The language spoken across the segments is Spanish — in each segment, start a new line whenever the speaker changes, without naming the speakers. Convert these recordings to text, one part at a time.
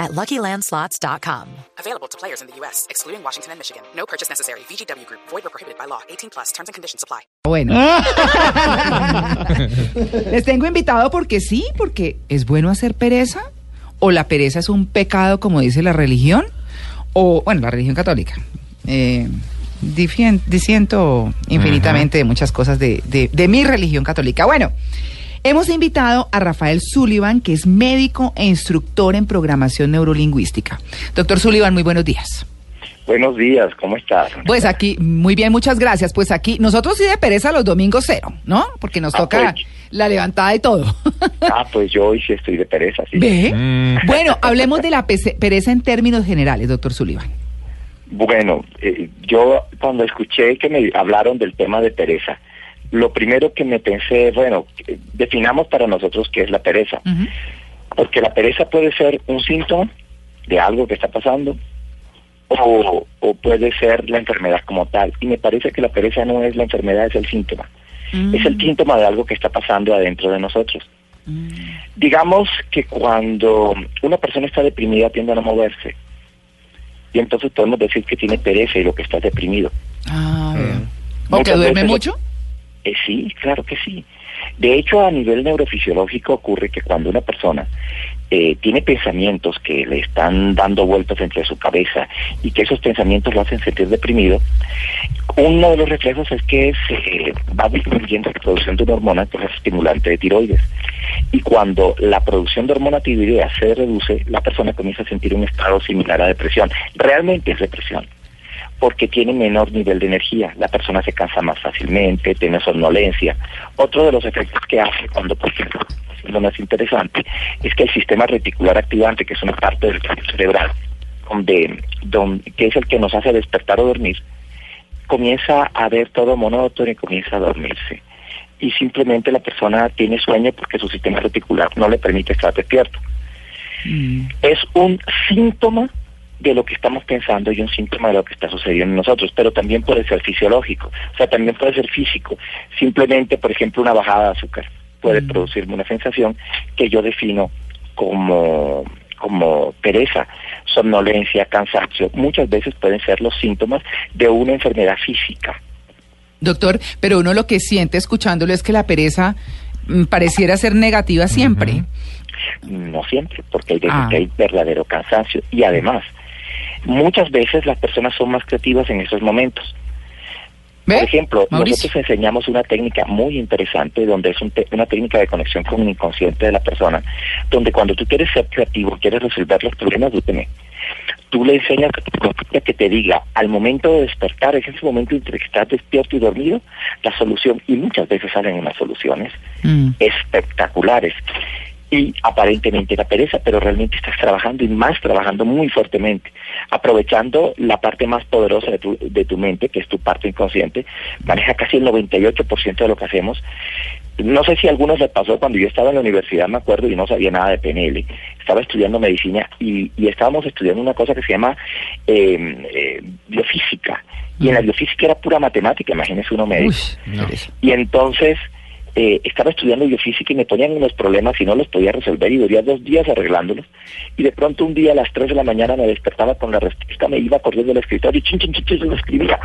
at LuckyLandSlots.com.
Available to players in the U.S., excluding Washington and Michigan. No purchase necessary. VGW Group. Void or prohibited by law. 18 plus. Terms and conditions apply.
Bueno. Les tengo invitado porque sí, porque es bueno hacer pereza, o la pereza es un pecado, como dice la religión, o, bueno, la religión católica. Eh, difien- disiento infinitamente de muchas cosas de, de- de mi religión católica. Bueno, hemos invitado a Rafael Sullivan, que es médico e instructor en programación neurolingüística. Doctor Sullivan, muy buenos días.
Buenos días, ¿cómo estás?
Pues aquí, muy bien, muchas gracias. Pues aquí, nosotros sí de pereza los domingos cero, ¿no? Porque nos
Ah,
toca
pues.
la levantada y todo.
Ah, pues yo hoy sí estoy de pereza, sí.
¿Ve? Bueno, hablemos de la pereza en términos generales, doctor Sullivan.
Bueno, eh, yo cuando escuché que me hablaron del tema de pereza, lo primero que me pensé, bueno, eh, definamos para nosotros qué es la pereza. Porque la pereza puede ser un síntoma de algo que está pasando o, o puede ser la enfermedad como tal. Y me parece que la pereza no es la enfermedad, es el síntoma.
Mm.
Es el síntoma de algo que está pasando adentro de nosotros. Digamos que cuando una persona está deprimida tiende a no moverse. Y entonces podemos decir que tiene pereza y lo que está es deprimido.
Ah, veo. ¿O que duerme
lo-
mucho?
Eh, sí, claro que sí. De hecho, a nivel neurofisiológico ocurre que cuando una persona eh, tiene pensamientos que le están dando vueltas entre su cabeza y que esos pensamientos lo hacen sentir deprimido, uno de los reflejos es que se va disminuyendo la producción de una hormona que es la estimulante de tiroides. Y cuando la producción de hormona tiroidea se reduce, la persona comienza a sentir un estado similar a depresión. Realmente es depresión porque tiene menor nivel de energía. La persona se cansa más fácilmente, tiene somnolencia. Otro de los efectos que hace cuando, por ejemplo, lo más interesante, es que el sistema reticular activante, que es una parte del cerebral, donde, donde, que es el que nos hace despertar o dormir, comienza a ver todo monótono y comienza a dormirse. Y simplemente la persona tiene sueño porque su sistema reticular no le permite estar despierto.
Mm.
Es un síntoma de lo que estamos pensando y un síntoma de lo que está sucediendo en nosotros, pero también puede ser fisiológico, o sea, también puede ser físico. Simplemente, por ejemplo, una bajada de azúcar puede
Mm.
producirme una sensación que yo defino como como pereza, somnolencia, cansancio. Muchas veces pueden ser los síntomas de una enfermedad física.
Doctor, pero uno lo que siente escuchándolo es que la pereza mm, pareciera ser negativa siempre.
No siempre, porque hay
Ah.
que hay verdadero cansancio. Y además, muchas veces las personas son más creativas en esos momentos.
¿Ve?
Por ejemplo,
Mauricio.
nosotros enseñamos una técnica muy interesante, donde es un te- una técnica de conexión con el inconsciente de la persona, donde cuando tú quieres ser creativo, quieres resolver los problemas, tú le enseñas a que te diga, al momento de despertar, es ese momento entre que estás despierto y dormido, la solución, y muchas veces salen unas soluciones
Mm.
espectaculares. Y aparentemente la pereza, pero realmente estás trabajando y más trabajando muy fuertemente, aprovechando la parte más poderosa de tu, de tu mente, que es tu parte inconsciente, maneja casi el 98% de lo que hacemos. No sé si a algunos les pasó cuando yo estaba en la universidad, me acuerdo, y no sabía nada de PNL. Estaba estudiando medicina y, y estábamos estudiando una cosa que se llama eh, eh, biofísica. Y en la biofísica era pura matemática, imagínese uno médico.
Uy.
Y entonces eh, estaba estudiando biofísica y me ponían unos problemas y no los podía resolver y duría dos días arreglándolos. Y de pronto un día a las 3 de la mañana me despertaba con la respuesta, me iba corriendo al escritorio y chin, chin, chin, chin, lo escribía.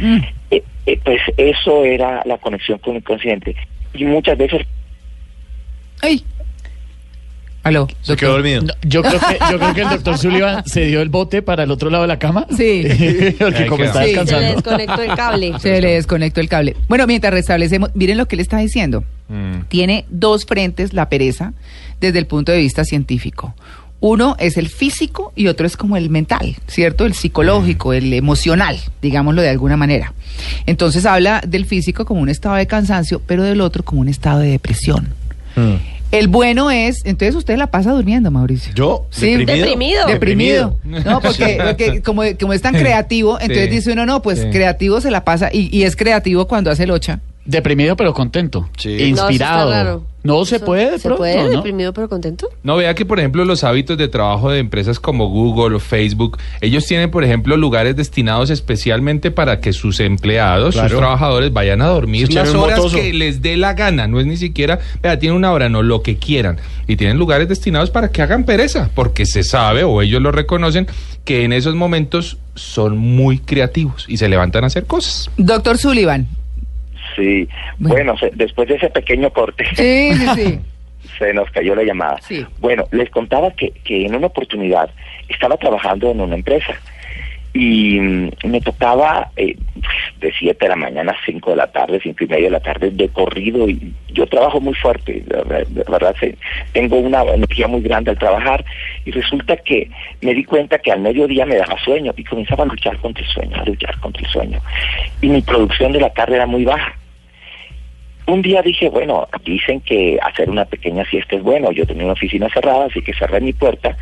Mm.
Eh, eh, pues eso era la conexión con el inconsciente. Y muchas veces
Ay. Aló,
Se quedó dormido.
No, yo, creo que, yo creo que el doctor Sullivan se dio el bote para el otro lado de la cama.
Sí.
Porque como está
Sí.
Se le
descansando.
desconectó el cable.
Se le desconectó el cable. Bueno, mientras restablecemos, miren lo que le está diciendo.
Mm.
Tiene dos frentes la pereza desde el punto de vista científico. Uno es el físico y otro es como el mental, ¿cierto? El psicológico, el emocional, digámoslo de alguna manera. Entonces habla del físico como un estado de cansancio, pero del otro como un estado de depresión.
Mm.
El bueno es, entonces usted la pasa durmiendo, Mauricio.
¿Yo?
Sí,
¿Deprimido?
Deprimido. No, porque, porque como, como es tan creativo, entonces
Sí.
dice uno, no, pues
Sí.
creativo se la pasa y, y es creativo cuando hace locha.
Deprimido pero contento.
Sí.
Inspirado.
No, eso está raro.
No se
Eso-
puede de
¿Se
pronto,
puede?
¿no?
¿Deprimido pero contento?
No, vea que, por ejemplo, los hábitos de trabajo de empresas como Google o Facebook, ellos tienen, por ejemplo, lugares destinados especialmente para que sus empleados,
Claro.
sus trabajadores vayan a dormir
Se
las horas
motoso.
que les dé la gana. No es ni siquiera, vea, tienen una hora, no, lo que quieran. Y tienen lugares destinados para que hagan pereza, porque se sabe o ellos lo reconocen que en esos momentos son muy creativos y se levantan a hacer cosas.
Doctor Sullivan.
Sí,
Bueno.
bueno, se- después de ese pequeño corte,
Sí, sí, sí.
se nos cayó la llamada.
Sí.
Bueno, les contaba que, que en una oportunidad estaba trabajando en una empresa y mm, me tocaba eh, de 7 de la mañana a 5 de la tarde, 5 y media de la tarde de corrido y yo trabajo muy fuerte, la verdad, la verdad, sí, tengo una energía muy grande al trabajar y resulta que me di cuenta que al mediodía me daba sueño y comenzaba a luchar contra el sueño, a luchar contra el sueño y mi producción de la tarde era muy baja un día dije, bueno, dicen que hacer una pequeña siesta es bueno. Yo tenía una oficina cerrada, así que cerré mi puerta,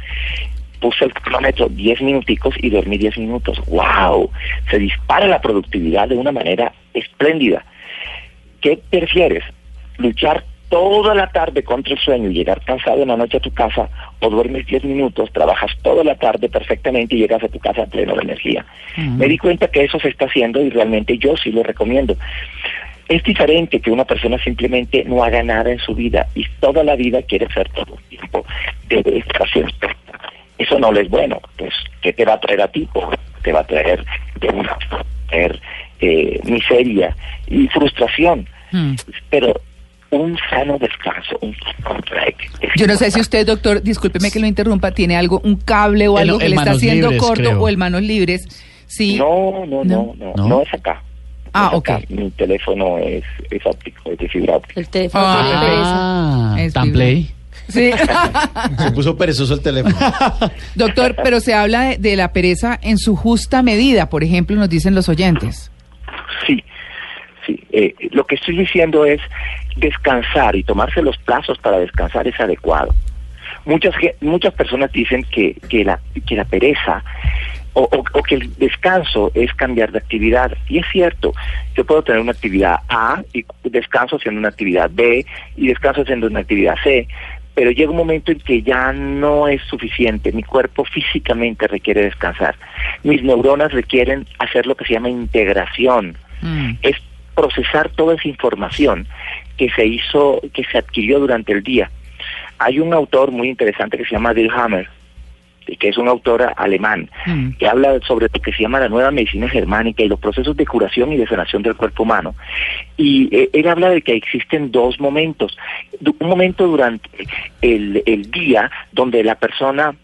puse el cronómetro 10 minuticos y dormí 10 minutos. ¡Wow! Se dispara la productividad de una manera espléndida. ¿Qué prefieres? ¿Luchar toda la tarde contra el sueño y llegar cansado en la noche a tu casa o duermes 10 minutos, trabajas toda la tarde perfectamente y llegas a tu casa pleno de energía? Me di cuenta que eso se está haciendo y realmente yo sí lo recomiendo. Es diferente que una persona simplemente no haga nada en su vida y toda la vida quiere ser todo el tiempo debe estar haciendo. Eso no le es bueno. Pues, ¿qué te va a traer a ti? Te va a traer de una traer, eh, miseria y frustración.
Mm.
Pero un sano descanso, un break.
Yo no sé si usted, doctor, discúlpeme que lo interrumpa, tiene algo, un cable o
El-
algo que le está haciendo
libres,
corto
creo.
o el manos libres. Sí.
No, no, no, no,
¿No?
no, es acá.
Ah,
Es
ok.
Mi teléfono es, es óptico, es de fibra óptica.
El teléfono
Ah.
pereza.
Ah,
Es
tan play.
Sí.
Se puso perezoso el teléfono.
Doctor, pero se habla de, de la pereza en su justa medida, por ejemplo, nos dicen los oyentes.
Sí, sí. Eh, lo que estoy diciendo es descansar y tomarse los plazos para descansar es adecuado. Muchas muchas personas dicen que, que la que la pereza o, o- o que el descanso es cambiar de actividad y es cierto. Yo puedo tener una actividad A y descanso haciendo una actividad B y descanso haciendo una actividad C. Pero llega un momento en que ya no es suficiente. Mi cuerpo físicamente requiere descansar. Mis neuronas requieren hacer lo que se llama integración
Mm.
es procesar toda esa información que se hizo, que se adquirió durante el día. Hay un autor muy interesante que se llama Dirk Hammer, que es un autor alemán,
Mm.
que habla sobre lo que se llama la nueva medicina germánica y los procesos de curación y de sanación del cuerpo humano. Y eh, él habla de que existen dos momentos. Un momento durante el, el día donde la persona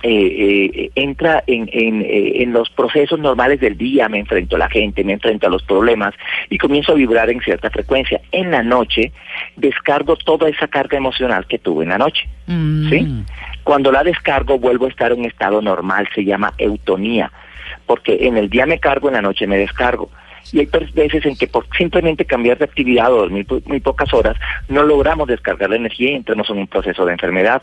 eh, eh, entra en, en, eh, en los procesos normales del día, me enfrento a la gente, me enfrento a los problemas y comienzo a vibrar en cierta frecuencia. En la noche descargo toda esa carga emocional que tuve en la noche.
Mm.
¿sí? Cuando la descargo vuelvo a estar en un estado normal, se llama eutonía, porque en el día me cargo, en la noche me descargo. Y hay per- veces en que por simplemente cambiar de actividad o dormir muy pocas horas, no logramos descargar la energía y entramos en un proceso de enfermedad.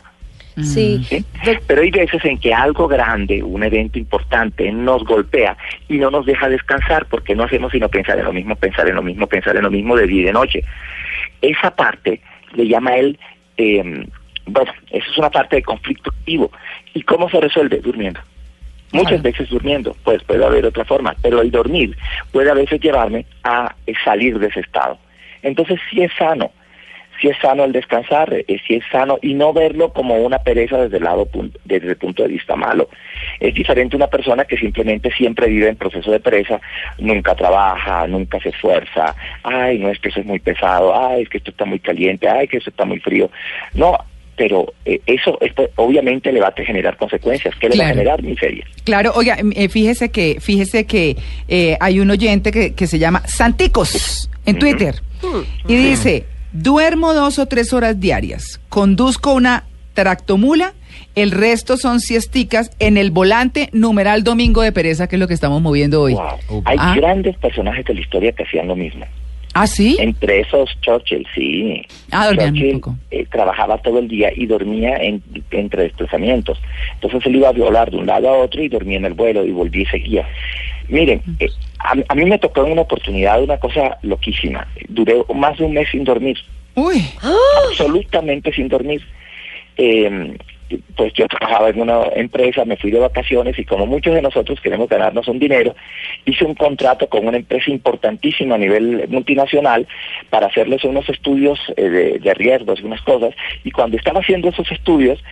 Sí.
¿sí? Pero hay veces en que algo grande, un evento importante, nos golpea y no nos deja descansar porque no hacemos sino pensar en lo mismo, pensar en lo mismo, pensar en lo mismo de día y de noche. Esa parte le llama él, eh, bueno, esa es una parte de conflicto activo. ¿Y cómo se resuelve? Durmiendo. Muchas veces durmiendo, pues puede haber otra forma, pero el dormir puede a veces llevarme a eh, salir de ese estado. Entonces sí es sano, sí es sano el descansar, eh, sí es sano y no verlo como una pereza desde el lado desde el punto de vista malo. Es diferente una persona que simplemente siempre vive en proceso de pereza, nunca trabaja, nunca se esfuerza, ay, no es que eso es muy pesado, ay, es que esto está muy caliente, ay, que esto está muy frío. No, pero eh, eso esto obviamente le va a generar consecuencias. ¿Qué le va a generar? Miseria.
Claro, oiga, eh, fíjese que, fíjese que eh, hay un oyente que, que se llama Santicos en Twitter y dice, duermo dos o tres horas diarias, conduzco una tractomula, el resto son siesticas en el volante numeral domingo de pereza, que es lo que estamos moviendo hoy.
Wow. Hay
Ah.
grandes personajes de la historia que hacían lo mismo.
¿Ah, sí?
Entre esos Churchill, sí.
Ah,
Churchill
poco.
eh, trabajaba todo el día y dormía en, entre desplazamientos. Entonces él iba a volar de un lado a otro y dormía en el vuelo y volvía y seguía. Miren, eh, a, a mí me tocó en una oportunidad una cosa loquísima. Duré más de un mes sin dormir,
Uy,
absolutamente sin dormir. Eh, pues yo trabajaba en una empresa, me fui de vacaciones y como muchos de nosotros queremos ganarnos un dinero, hice un contrato con una empresa importantísima a nivel multinacional para hacerles unos estudios eh, de, de riesgos y unas cosas. Y cuando estaba haciendo esos estudios,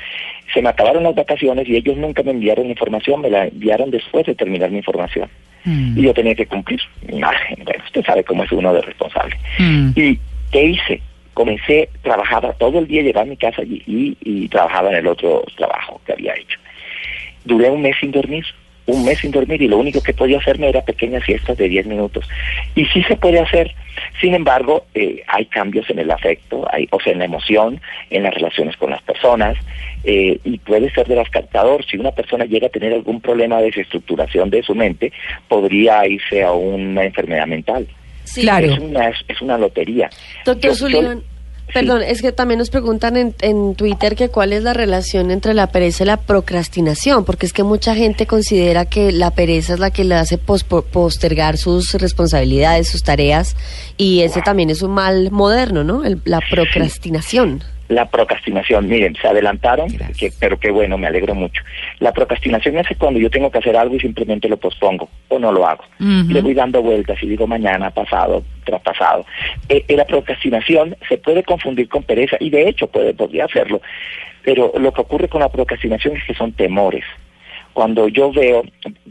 se me acabaron las vacaciones y ellos nunca me enviaron información, me la enviaron después de terminar mi información.
Mm.
Y yo tenía que cumplir. Ah, Bueno, usted sabe cómo es uno de responsable.
Mm.
¿Y qué hice? Comencé, trabajaba todo el día, llegaba a mi casa y, y, y trabajaba en el otro trabajo que había hecho. Duré un mes sin dormir, un mes sin dormir y lo único que podía hacerme era pequeñas siestas de 10 minutos. Y sí se puede hacer, sin embargo, eh, hay cambios en el afecto, hay, o sea, en la emoción, en las relaciones con las personas, eh, y puede ser devastador. Si una persona llega a tener algún problema de desestructuración de su mente, podría irse a una enfermedad mental.
Sí.
Claro.
Es una, es una lotería.
Doctor
Yo-
perdón, es que también nos preguntan en, en Twitter que cuál es la relación entre la pereza y la procrastinación, porque es que mucha gente considera que la pereza es la que le hace pos- po- postergar sus responsabilidades, sus tareas, y ese también es un mal moderno, ¿no? El- la procrastinación.
La procrastinación, miren, se adelantaron, que- pero qué bueno, me alegro mucho. La procrastinación es cuando yo tengo que hacer algo y simplemente lo pospongo o no lo hago. Le voy dando vueltas y digo mañana, pasado, traspasado. Eh, eh, la procrastinación se puede confundir con pereza y de hecho puede, podría hacerlo, pero lo que ocurre con la procrastinación es que son temores. Cuando yo veo,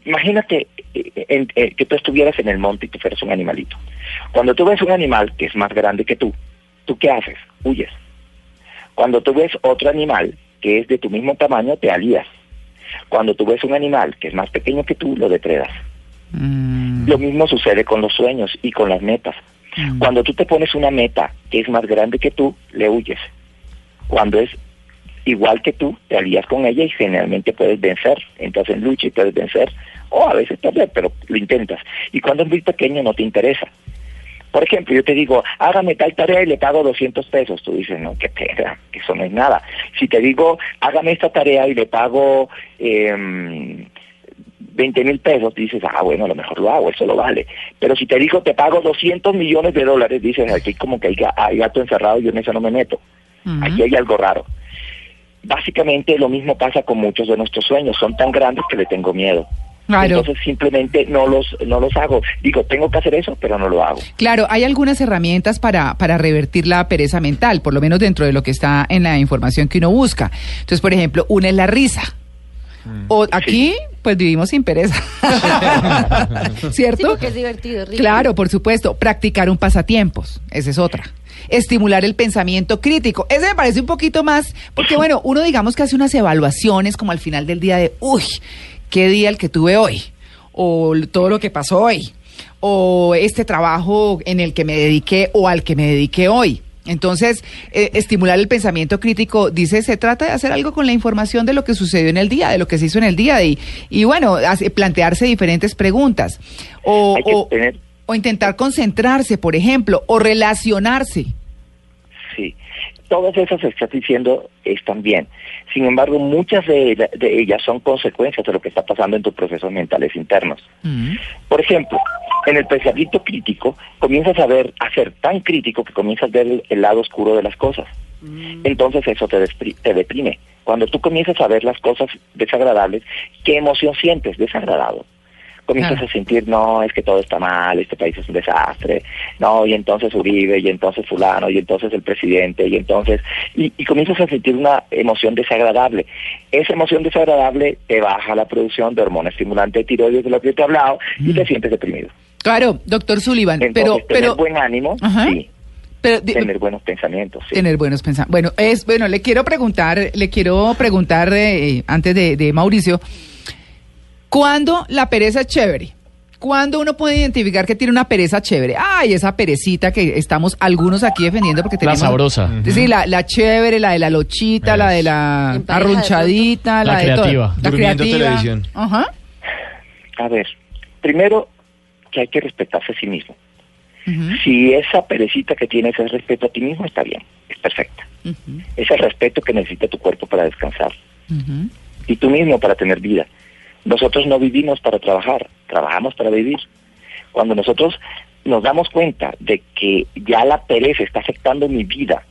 imagínate eh, en- que tú estuvieras en el monte y tú fueras un animalito. Cuando tú ves un animal que es más grande que tú, ¿tú qué haces? Huyes. Cuando tú ves otro animal que es de tu mismo tamaño, te alías. Cuando tú ves un animal que es más pequeño que tú, lo depredas.
Mm.
Lo mismo sucede con los sueños y con las metas.
Mm.
Cuando tú te pones una meta que es más grande que tú, le huyes. Cuando es igual que tú, te alías con ella y generalmente puedes vencer. Entras en lucha y puedes vencer. O a veces perder, pero lo intentas. Y cuando es muy pequeño no te interesa. Por ejemplo, yo te digo, hágame tal tarea y le pago 200 pesos. Tú dices, no, qué pena, eso no es nada. Si te digo, hágame esta tarea y le pago eh, 20 mil pesos, dices, ah, bueno, a lo mejor lo hago, eso lo vale. Pero si te digo, te pago 200 millones de dólares, dices, aquí como que hay, hay gato encerrado y yo en eso no me meto. Aquí hay algo raro. Básicamente lo mismo pasa con muchos de nuestros sueños, son tan grandes que le tengo miedo.
Claro.
Entonces simplemente no los, no los hago. Digo, tengo que hacer eso, pero no lo hago.
Claro, hay algunas herramientas para, para revertir la pereza mental, por lo menos dentro de lo que está en la información que uno busca. Entonces, por ejemplo, una es la risa. O aquí, pues vivimos sin pereza.
Sí,
¿Cierto?
porque es divertido, rico.
Claro, por supuesto. Practicar un pasatiempos. Esa es otra. Estimular el pensamiento crítico. Ese me parece un poquito más, porque bueno, uno digamos que hace unas evaluaciones como al final del día de, uy, qué día el que tuve hoy, o todo lo que pasó hoy, o este trabajo en el que me dediqué o al que me dediqué hoy. Entonces, eh, estimular el pensamiento crítico, dice, se trata de hacer algo con la información de lo que sucedió en el día, de lo que se hizo en el día, y, y bueno, hace- plantearse diferentes preguntas. O, o-
tener-
o intentar concentrarse, por ejemplo, o relacionarse.
Sí, todas esas que estás diciendo están bien. Sin embargo, muchas de, de ellas son consecuencias de lo que está pasando en tus procesos mentales internos. Por ejemplo, en el pensamiento crítico, comienzas a ver, a ser tan crítico que comienzas a ver el, el lado oscuro de las cosas. Entonces eso te, despri- te deprime. Cuando tú comienzas a ver las cosas desagradables, ¿qué emoción sientes? Desagradado. Comienzas
Claro.
a sentir, no, es que todo está mal, este país es un desastre, no, y entonces Uribe, y entonces fulano, y entonces el presidente, y entonces, y, y comienzas a sentir una emoción desagradable. Esa emoción desagradable te baja la producción de hormona estimulante de tiroides de lo que te he hablado, y te sientes deprimido.
Claro, doctor Sullivan,
Entonces,
pero,
tener
pero,
buen ánimo,
Ajá.
sí,
pero
tener buenos pensamientos, sí.
tener buenos pensamientos. Bueno, es bueno. Le quiero preguntar, le quiero preguntar eh, antes de, de Mauricio, ¿cuándo la pereza es chévere? ¿Cuándo uno puede identificar que tiene una pereza chévere? Ay, esa perecita que estamos algunos aquí defendiendo porque
La
tenemos
sabrosa.
Sí, la, la chévere, la de la lochita, la de la arrunchadita, la,
La
de todo.
creativa.
La
Durmiendo
creativa.
televisión.
Ajá.
A ver, primero que hay que respetarse a sí mismo. Si esa perecita que tienes es respeto a ti mismo, está bien, es perfecta. Es el respeto que necesita tu cuerpo para descansar. Y tú mismo para tener vida. Nosotros no vivimos para trabajar, trabajamos para vivir. Cuando nosotros nos damos cuenta de que ya la pereza está afectando mi vida,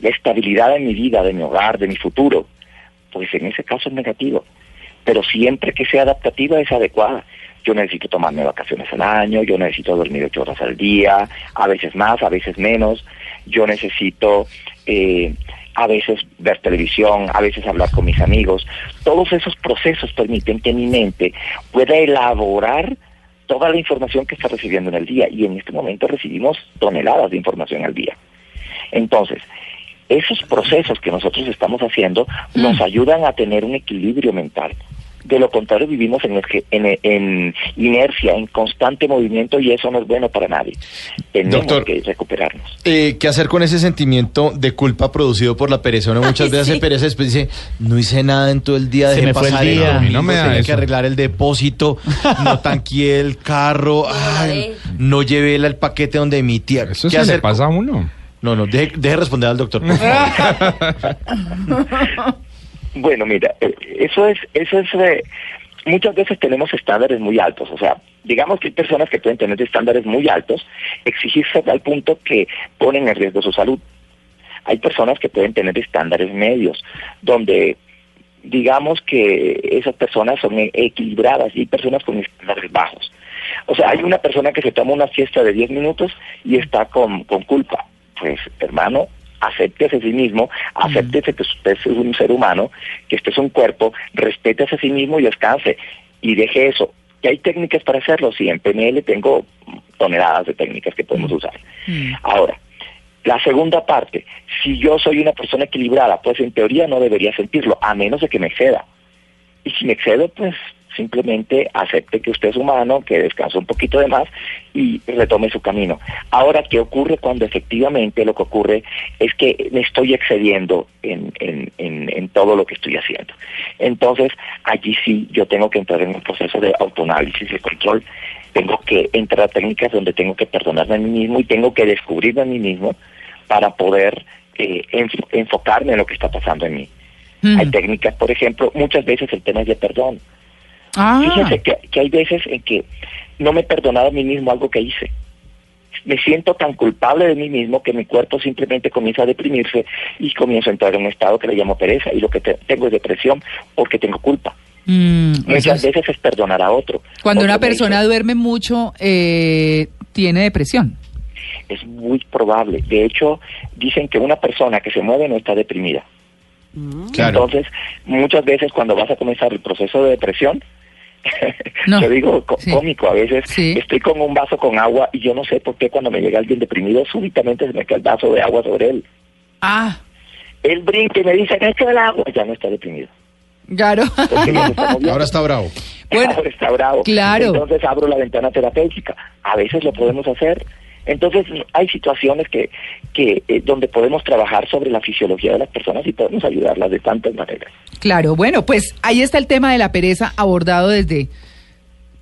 la estabilidad de mi vida, de mi hogar, de mi futuro, pues en ese caso es negativo. Pero siempre que sea adaptativa es adecuada. Yo necesito tomarme vacaciones al año, yo necesito dormir ocho horas al día, a veces más, a veces menos. Yo necesito eh, a veces ver televisión, a veces hablar con mis amigos. Todos esos procesos permiten que mi mente pueda elaborar toda la información que está recibiendo en el día. Y en este momento recibimos toneladas de información al día. Entonces, esos procesos que nosotros estamos haciendo nos ayudan a tener un equilibrio mental. De lo contrario, vivimos en, en, en, inercia, en constante movimiento y eso no es bueno para nadie. Tenemos
Doctor,
que recuperarnos.
Eh, ¿Qué hacer con ese sentimiento de culpa producido por la pereza? Uno muchas
Ay,
veces
sí.
hace pereza y después dice, no hice nada en todo el día,
Se
dejé
me fue el
pasar
día.
domingo,
no me da
tenía
eso.
que arreglar el depósito, no tanqueé el carro, ay, no llevé la- el paquete donde mi tía.
Eso
¿Qué
se le
hacer?
pasa a uno.
No, no, deje, deje responder al doctor. por favor.
Bueno, mira, eh, eso es, eso es, eh, muchas veces tenemos estándares muy altos, o sea, digamos que hay personas que pueden tener estándares muy altos, exigirse a tal punto que ponen en riesgo su salud. Hay personas que pueden tener estándares medios, donde digamos que esas personas son equilibradas y personas con estándares bajos. O sea, hay una persona que se toma una fiesta de 10 minutos y está con, con culpa. Pues, hermano, acéptese a sí mismo, acéptese que usted es un ser humano, que este es un cuerpo, respétese a sí mismo y descanse. Y deje eso. Que hay técnicas para hacerlo, sí, en PNL tengo toneladas de técnicas que podemos usar. Ahora, la segunda parte, si yo soy una persona equilibrada, pues en teoría no debería sentirlo, a menos de que me exceda. Y si me excedo, pues simplemente acepte que usted es humano, que descansa un poquito de más y retome su camino. Ahora, ¿qué ocurre cuando efectivamente lo que ocurre es que me estoy excediendo en, en, en, en todo lo que estoy haciendo? Entonces, allí sí yo tengo que entrar en un proceso de autoanálisis, de control, tengo que entrar a técnicas donde tengo que perdonarme a mí mismo y tengo que descubrirme a mí mismo para poder eh, enf- enfocarme en lo que está pasando en mí.
Mm.
Hay técnicas, por ejemplo, muchas veces el tema es de perdón.
Ah,
Fíjense que, que hay veces en que no me he perdonado a mí mismo algo que hice. Me siento tan culpable de mí mismo que mi cuerpo simplemente comienza a deprimirse y comienzo a entrar en un estado que le llamo pereza y lo que te- tengo es depresión porque tengo culpa.
mm,
Muchas
es-
veces es perdonar a otro.
Cuando
Otro
una persona duerme mucho, eh, tiene depresión.
es muy probable. De hecho, dicen que una persona que se mueve no está deprimida.
Claro.
Entonces, muchas veces cuando vas a comenzar el proceso de depresión,
No.
yo digo
Sí.
cómico, a veces
Sí.
estoy con un vaso con agua y yo no sé por qué cuando me llega alguien deprimido, súbitamente se me cae el vaso de agua sobre él.
Ah,
Él brinca y me dice, me echo el agua, ya no está deprimido.
claro.
Ahora está bravo.
Bueno,
Ahora está bravo.
claro.
Entonces abro la ventana terapéutica. A veces lo podemos hacer. Entonces hay situaciones que, que eh, donde podemos trabajar sobre la fisiología de las personas y podemos ayudarlas de tantas maneras.
Claro, bueno, pues ahí está el tema de la pereza abordado desde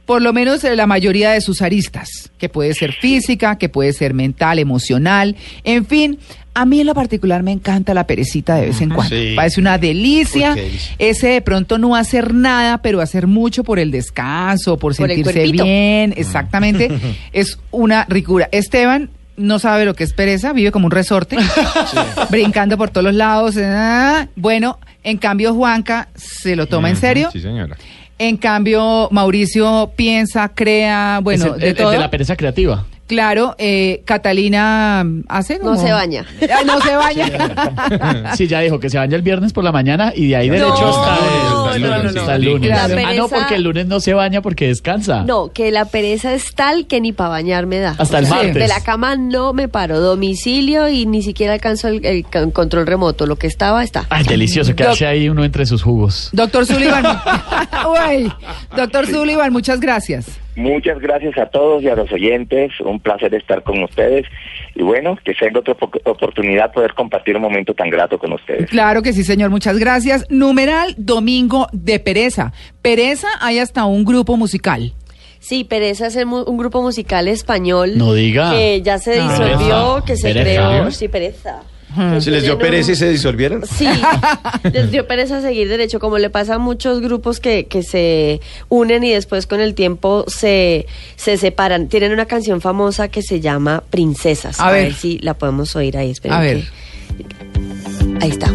por lo menos eh, la mayoría de sus aristas, que puede ser física, que puede ser mental, emocional, en fin. A mí en lo particular me encanta la perecita de vez en cuando.
Sí.
Parece una delicia. Ese de pronto no hacer nada, pero hacer mucho por el descanso, por sentirse bien. Exactamente. es una ricura. Esteban no sabe lo que es pereza, vive como un resorte, brincando por todos los lados. ah. Bueno, en cambio Juanca se lo toma en serio.
Sí, señora.
En cambio Mauricio piensa, crea, bueno,
el-
de
el- el
todo.
de la pereza creativa.
Claro, eh, Catalina hace
No se baña.
Ah, no se baña.
Sí, ya dijo que se baña el viernes por la mañana y de ahí derecho
No,
hasta el,
no, no, no,
hasta el
no.
lunes. Ah, no, porque el lunes no se baña porque descansa.
No, que la pereza es tal que ni para bañar me da.
Hasta el
Sí.
martes.
De la cama no me paro, domicilio y ni siquiera alcanzo el, el con- control remoto. Lo que estaba, está.
Ay, delicioso, quedarse ahí uno entre sus jugos.
Doctor Sullivan. Uy, Doctor Sullivan, muchas gracias.
Muchas gracias a todos y a los oyentes. Un placer estar con ustedes. Y bueno, que sea otra op- oportunidad poder compartir un momento tan grato con ustedes.
Claro que sí, señor, muchas gracias. Numeral Domingo de Pereza. Pereza hay hasta un grupo musical.
Sí, Pereza es el mu- un grupo musical español.
No diga.
Que ya se
Ah.
disolvió,
Pereza.
que se
Pereza.
creó. Sí, Pereza.
¿Se les dio pereza y se disolvieron?
Sí, les dio pereza seguir derecho, como le pasa a muchos grupos que, que se unen y después con el tiempo se, se separan. Tienen una canción famosa que se llama Princesas.
A
A,
ver.
ver. si la podemos oír ahí. esperen
A ver.
que- Ahí está.